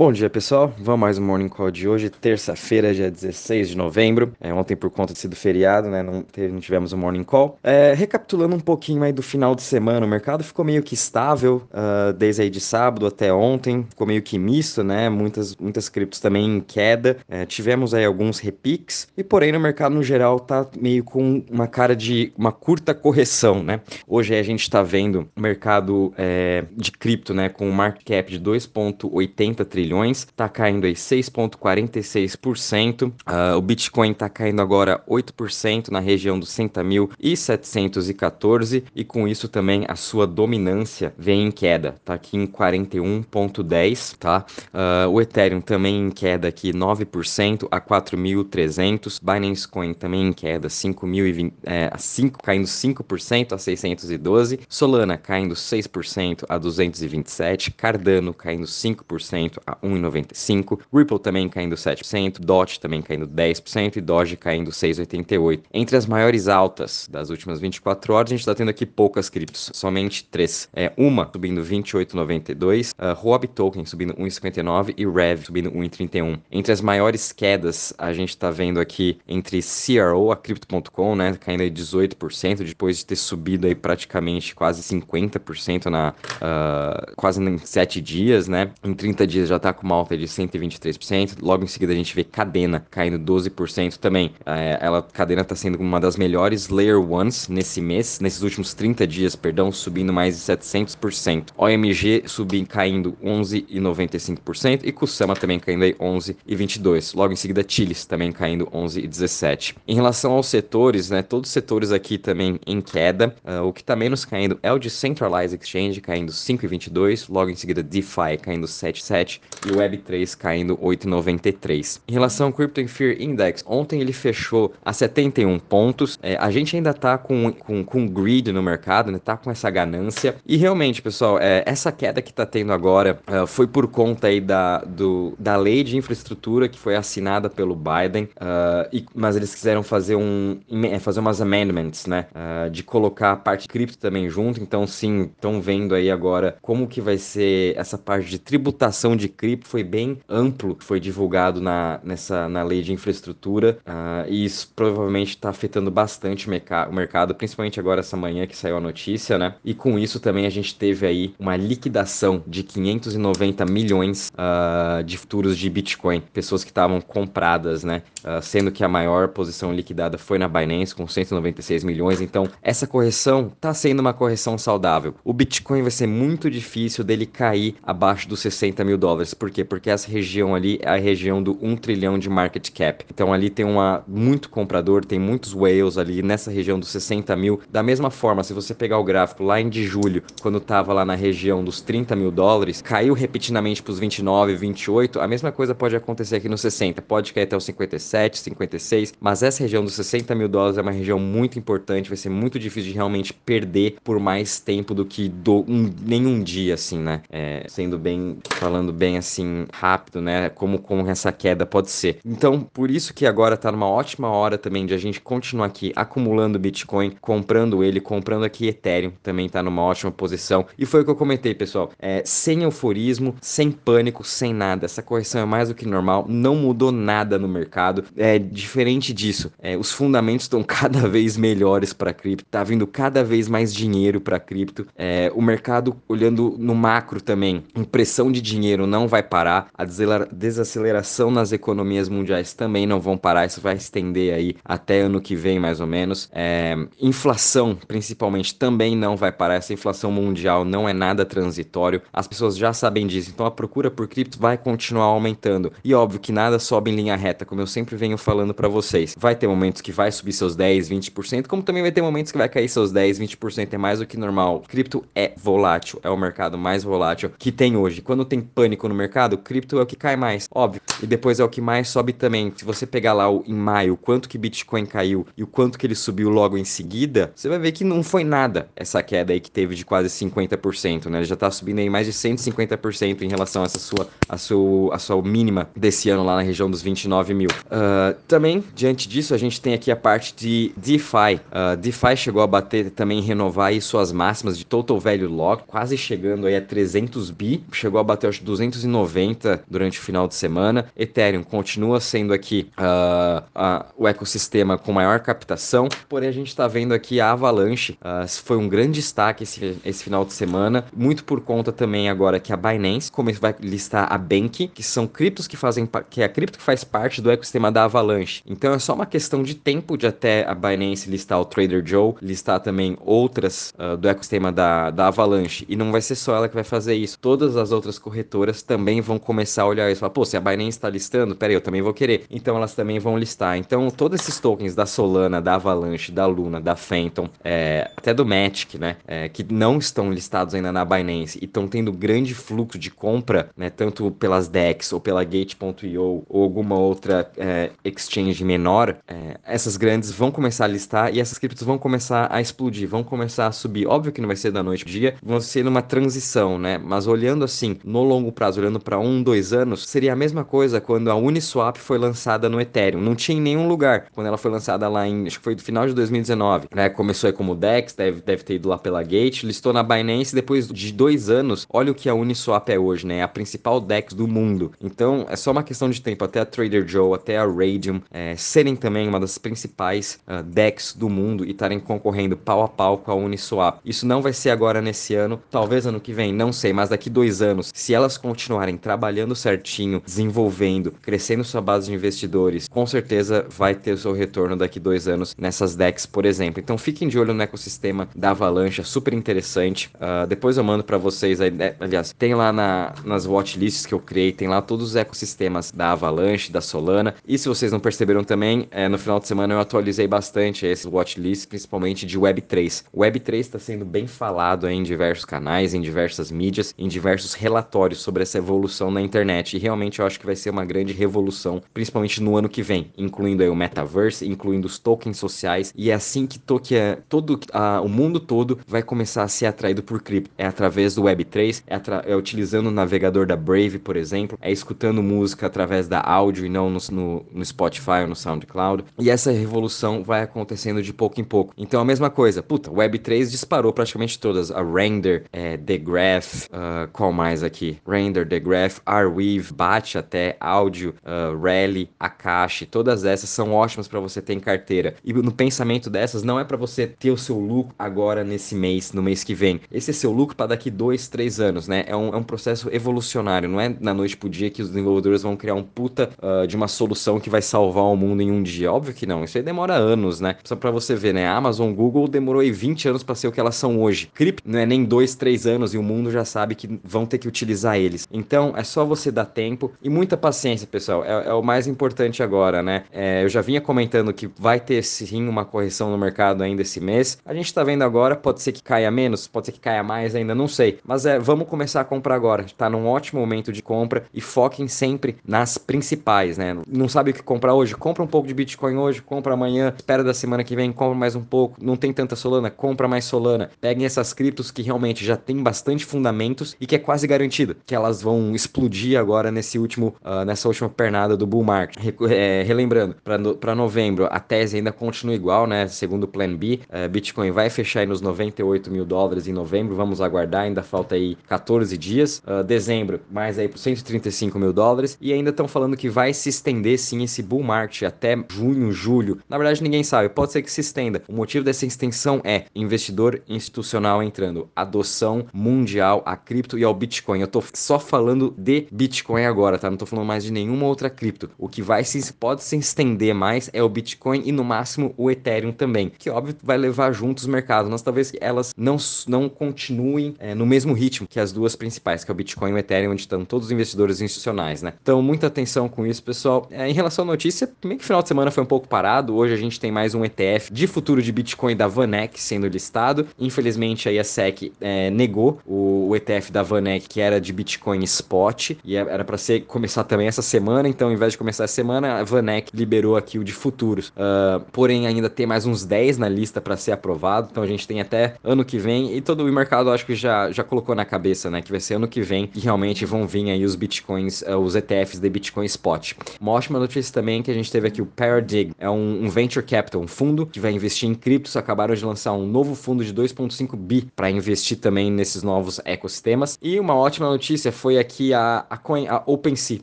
Bom dia, pessoal. Vamos mais um Morning Call de hoje, terça-feira, dia 16 de novembro. É, ontem, por conta de ser do feriado, né, não, teve, não tivemos um Morning Call. É, recapitulando um pouquinho aí do final de semana, o mercado ficou meio que estável, uh, desde aí de sábado até ontem. Ficou meio que misto, né? Muitas, muitas criptos também em queda. É, tivemos aí alguns repiques. E, porém, no mercado no geral tá meio com uma cara de uma curta correção, né? Hoje a gente está vendo o mercado é, de cripto, né, com um market cap de 2,80 trilhões trilhões, está caindo aí 6,46%. Uh, ah, o Bitcoin está caindo agora 8% na região dos 60.714 e com isso também a sua dominância vem em queda, tá aqui em 41,10, tá? Uh, o Ethereum também em queda aqui 9% a 4.300, Binance Coin também em queda 5.020, é, 5 caindo 5% a 612, Solana caindo 6% a 227, Cardano caindo 5% a 1,95%, Ripple também caindo 7%, DOT também caindo 10% e Doge caindo 6,88%. Entre as maiores altas das últimas 24 horas, a gente está tendo aqui poucas criptos, somente três. É, uma subindo 28,92%, uh, Token subindo 1,59% e Rev subindo 1,31%. Entre as maiores quedas, a gente está vendo aqui entre CRO, a Crypto.com, né, caindo aí 18%, depois de ter subido aí praticamente quase 50% na uh, quase em 7 dias, né? Em 30 dias já está com uma alta de 123%. Logo em seguida a gente vê Cadena caindo 12% também. É, ela, Cadena está sendo uma das melhores Layer Ones nesse mês, nesses últimos 30 dias, perdão, subindo mais de 700%. OMG subindo, caindo 11,95% e Kusama também caindo aí 11,22%. Logo em seguida Chiles também caindo 11,17%. Em relação aos setores, né, todos os setores aqui também em queda. Uh, o que está menos caindo é o de Centralized Exchange caindo 5,22%. Logo em seguida DeFi caindo 7,7% e o Web3 caindo 8,93. Em relação ao Crypto Fear Index, ontem ele fechou a 71 pontos. É, a gente ainda tá com, com, com greed no mercado, né? Tá com essa ganância. E realmente, pessoal, é, essa queda que tá tendo agora é, foi por conta aí da, do, da lei de infraestrutura que foi assinada pelo Biden, uh, e, mas eles quiseram fazer um é, fazer umas amendments, né? Uh, de colocar a parte cripto também junto. Então, sim, estão vendo aí agora como que vai ser essa parte de tributação de cripto foi bem amplo, foi divulgado na, nessa, na lei de infraestrutura, uh, e isso provavelmente está afetando bastante o, o mercado, principalmente agora essa manhã que saiu a notícia, né? E com isso também a gente teve aí uma liquidação de 590 milhões uh, de futuros de Bitcoin, pessoas que estavam compradas, né? Uh, sendo que a maior posição liquidada foi na Binance com 196 milhões. Então, essa correção está sendo uma correção saudável. O Bitcoin vai ser muito difícil dele cair abaixo dos 60 mil dólares dólares. Por quê? Porque essa região ali é a região do 1 trilhão de market cap. Então ali tem uma, muito comprador, tem muitos whales ali nessa região dos 60 mil. Da mesma forma, se você pegar o gráfico lá em de julho, quando estava lá na região dos 30 mil dólares, caiu repetidamente para os 29, 28, a mesma coisa pode acontecer aqui no 60. Pode cair até os 57, 56, mas essa região dos 60 mil dólares é uma região muito importante, vai ser muito difícil de realmente perder por mais tempo do que do, um, nenhum dia, assim, né? É, sendo bem, falando bem assim rápido, né? Como, como essa queda pode ser. Então, por isso que agora tá numa ótima hora também de a gente continuar aqui acumulando Bitcoin, comprando ele, comprando aqui Ethereum, também tá numa ótima posição. E foi o que eu comentei, pessoal. É, sem euforismo, sem pânico, sem nada. Essa correção é mais do que normal, não mudou nada no mercado. É diferente disso. É, os fundamentos estão cada vez melhores para cripto, tá vindo cada vez mais dinheiro para cripto. É, o mercado olhando no macro também, impressão de dinheiro não vai parar, a desaceleração nas economias mundiais também não vão parar, isso vai estender aí até ano que vem, mais ou menos. É, inflação, principalmente, também não vai parar, essa inflação mundial não é nada transitório, as pessoas já sabem disso, então a procura por cripto vai continuar aumentando. E óbvio que nada sobe em linha reta, como eu sempre venho falando para vocês. Vai ter momentos que vai subir seus 10, 20%, como também vai ter momentos que vai cair seus 10, 20%, é mais do que normal. Cripto é volátil, é o mercado mais volátil que tem hoje. Quando tem pânico no mercado, cripto é o que cai mais, óbvio. E depois é o que mais sobe também. Se você pegar lá o, em maio quanto que Bitcoin caiu e o quanto que ele subiu logo em seguida, você vai ver que não foi nada essa queda aí que teve de quase 50%, né? Ele já tá subindo aí mais de 150% em relação a essa sua, a sua, a sua mínima desse ano lá na região dos 29 mil. Uh, também, diante disso, a gente tem aqui a parte de DeFi. Uh, DeFi chegou a bater também, renovar aí suas máximas de Total Value Lock, quase chegando aí a 300 bi, chegou a bater acho 200 2,90 durante o final de semana. Ethereum continua sendo aqui uh, uh, o ecossistema com maior captação, porém a gente está vendo aqui a Avalanche uh, foi um grande destaque esse, esse final de semana, muito por conta também agora que a Binance como vai listar a Bank, que são criptos que fazem que é a cripto que faz parte do ecossistema da Avalanche. Então é só uma questão de tempo de até a Binance listar o Trader Joe, listar também outras uh, do ecossistema da, da Avalanche. E não vai ser só ela que vai fazer isso. Todas as outras corretoras também vão começar a olhar isso. Falar, pô, se a Binance está listando, peraí, eu também vou querer. Então elas também vão listar. Então todos esses tokens da Solana, da Avalanche, da Luna, da Phantom, é, até do Matic, né, é, que não estão listados ainda na Binance e estão tendo grande fluxo de compra, né, tanto pelas DEX ou pela Gate.io ou alguma outra é, exchange menor, é, essas grandes vão começar a listar e essas criptos vão começar a explodir, vão começar a subir. Óbvio que não vai ser da noite pro dia, vão ser numa transição, né? Mas olhando assim, no longo prazo, olhando para um, dois anos, seria a mesma coisa quando a Uniswap foi lançada no Ethereum. Não tinha em nenhum lugar quando ela foi lançada lá em, acho que foi no final de 2019, né? Começou aí como DEX, deve, deve ter ido lá pela Gate, listou na Binance, depois de dois anos, olha o que a Uniswap é hoje, né? É a principal DEX do mundo. Então, é só uma questão de tempo, até a Trader Joe, até a Radium, é, serem também uma das principais uh, DEX do mundo e estarem concorrendo pau a pau com a Uniswap. Isso não vai ser agora nesse ano, talvez ano que vem, não sei, mas daqui dois anos, se elas continuarem trabalhando certinho, desenvolvendo, crescendo sua base de investidores, com certeza vai ter o seu retorno daqui dois anos nessas DEX, por exemplo. Então fiquem de olho no ecossistema da Avalanche, é super interessante. Uh, depois eu mando para vocês aí, né? aliás, tem lá na, nas watchlists que eu criei, tem lá todos os ecossistemas da Avalanche, da Solana. E se vocês não perceberam também, é, no final de semana eu atualizei bastante esses watchlists, principalmente de Web3. Web3 está sendo bem falado em diversos canais, em diversas mídias, em diversos relatórios sobre essa evolução na internet. E realmente eu acho que vai ser uma grande revolução, principalmente no ano que vem, incluindo aí o metaverse, incluindo os tokens sociais. E é assim que toque, todo a, o mundo todo vai começar a ser atraído por cripto. É através do Web3, é, é, utilizando o navegador da Brave, por exemplo, é escutando música através da áudio e não no, no, no Spotify ou no SoundCloud. E essa revolução vai acontecendo de pouco em pouco. Então a mesma coisa, puta, Web3 disparou praticamente todas. A Render, é, The Graph, uh, qual mais aqui? Render, The Arweave, Bate até, Áudio, uh, Rally, Akashi, todas essas são ótimas para você ter em carteira. E no pensamento dessas não é para você ter o seu lucro agora nesse mês, no mês que vem. Esse é seu lucro para daqui dois, três anos, né? É um, é um processo evolucionário, não é na noite pro dia que os desenvolvedores vão criar um puta uh, de uma solução que vai salvar o mundo em um dia. Óbvio que não, isso aí demora anos, né? Só para você ver, né? Amazon, Google demorou aí 20 anos para ser o que elas são hoje. Cripto não é nem dois, três anos e o mundo já sabe que vão ter que utilizar eles. Então é só você dar tempo e muita paciência, pessoal. É, é o mais importante agora, né? É, eu já vinha comentando que vai ter sim uma correção no mercado ainda esse mês. A gente tá vendo agora, pode ser que caia menos, pode ser que caia mais ainda, não sei. Mas é, vamos começar a comprar agora. Tá num ótimo momento de compra e foquem sempre nas principais, né? Não sabe o que comprar hoje? Compra um pouco de Bitcoin hoje, compra amanhã, espera da semana que vem, compra mais um pouco. Não tem tanta Solana, compra mais Solana. Peguem essas criptos que realmente já tem bastante fundamentos e que é quase garantido que elas vão explodir agora nesse último, uh, nessa última pernada do bull market. Re é, relembrando, para novembro a tese ainda continua igual, né? Segundo o Plan B, uh, Bitcoin vai fechar nos 98 mil dólares em novembro. Vamos aguardar, ainda falta aí 14 dias. Uh, dezembro, mais aí por 135 mil dólares. E ainda estão falando que vai se estender sim esse bull market até junho, julho. Na verdade, ninguém sabe, pode ser que se estenda. O motivo dessa extensão é investidor institucional entrando, adoção mundial a cripto e ao Bitcoin. Eu tô só falando de Bitcoin agora, tá? Não tô falando mais de nenhuma outra cripto. O que vai se pode se estender mais é o Bitcoin e no máximo o Ethereum também, que óbvio vai levar juntos os mercados, mas talvez elas não, não continuem é, no mesmo ritmo que as duas principais, que é o Bitcoin e o Ethereum, onde estão todos os investidores institucionais, né? Então, muita atenção com isso, pessoal. É, em relação à notícia, meio que final de semana foi um pouco parado. Hoje a gente tem mais um ETF de futuro de Bitcoin da Vanek sendo listado. Infelizmente, aí a SEC é, negou o, o, ETF da Vanek, que era de Bitcoin Spot, e é, era para ser começar também essa semana. Então, ao invés de começar essa semana, a Vanek liberou aqui o de futuros. Uh, porém, ainda tem mais uns 10 na lista para ser aprovado. Então, a gente tem até ano que vem. E todo o mercado, acho que já, já colocou na cabeça, né, que vai ser ano que vem que realmente vão vir aí os Bitcoins, uh, os ETFs de Bitcoin Spot. Uma ótima notícia também que a gente teve aqui o Paradigm, é um, um venture capital, um fundo que vai investir em criptos. Acabaram de lançar um novo fundo de 2,5 bi para investir também nesses novos ecossistemas. E uma ótima notícia foi foi aqui a, a, Coin, a OpenSea,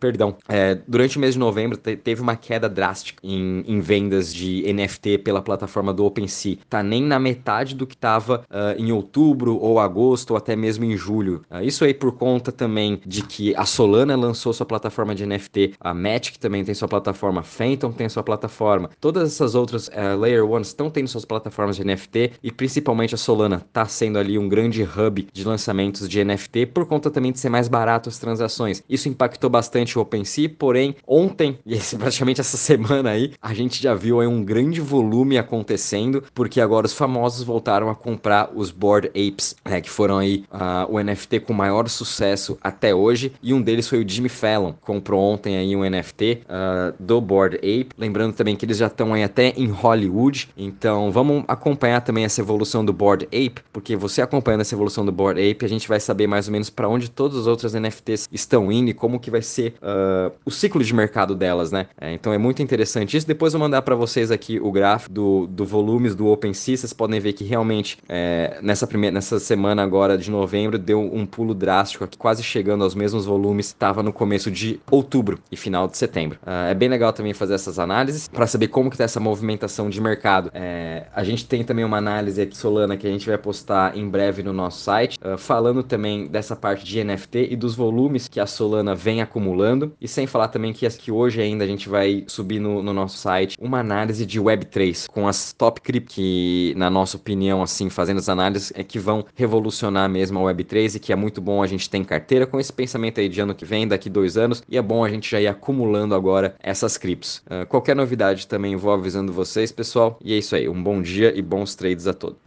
perdão. É, durante o mês de novembro te, teve uma queda drástica em, em, vendas de NFT pela plataforma do OpenSea. Tá nem na metade do que estava uh, em outubro ou agosto ou até mesmo em julho. Uh, isso aí por conta também de que a Solana lançou sua plataforma de NFT, a Matic também tem sua plataforma, Phantom tem sua plataforma, todas essas outras uh, Layer Ones estão tendo suas plataformas de NFT e principalmente a Solana está sendo ali um grande hub de lançamentos de NFT por conta também de ser mais barato as transações. Isso impactou bastante o OpenSea, porém ontem e praticamente essa semana aí a gente já viu aí um grande volume acontecendo porque agora os famosos voltaram a comprar os Board Apes, né, que foram aí uh, o NFT com maior sucesso até hoje e um deles foi o Jimmy Fallon, comprou ontem aí um NFT uh, ah, do Board Ape, lembrando também que eles já estão aí até em Hollywood, então vamos acompanhar também essa evolução do Board Ape, porque você acompanhando essa evolução do Board Ape, a gente vai saber mais ou menos para onde todos os outros NFTs estão indo e como que vai ser uh, o ciclo de mercado delas, né? É, então é muito interessante isso. Depois eu vou mandar para vocês aqui o gráfico do, do volumes do OpenSea, vocês podem ver que realmente é, nessa primeira nessa semana agora de novembro deu um pulo drástico aqui, quase chegando aos mesmos volumes estava no começo de outubro e final de setembro. Uh, é bem legal também fazer essas análises para saber como que tá essa movimentação de mercado. É, a gente tem também uma análise aqui Solana que a gente vai postar em breve no nosso site, uh, falando também dessa parte de NFT e dos volumes que a Solana vem acumulando. E sem falar também que, que hoje ainda a gente vai subir no, no nosso site uma análise de Web3 com as top crypto que, na nossa opinião, assim, fazendo as análises, é que vão revolucionar mesmo a Web3 e que é muito bom a gente ter em carteira com esse pensamento aí de ano que vem, daqui dois anos, e é bom a gente já ir acumulando agora essas criptos. Uh, qualquer novidade também vou avisando vocês, pessoal. E é isso aí. Um bom dia e bons trades a todos.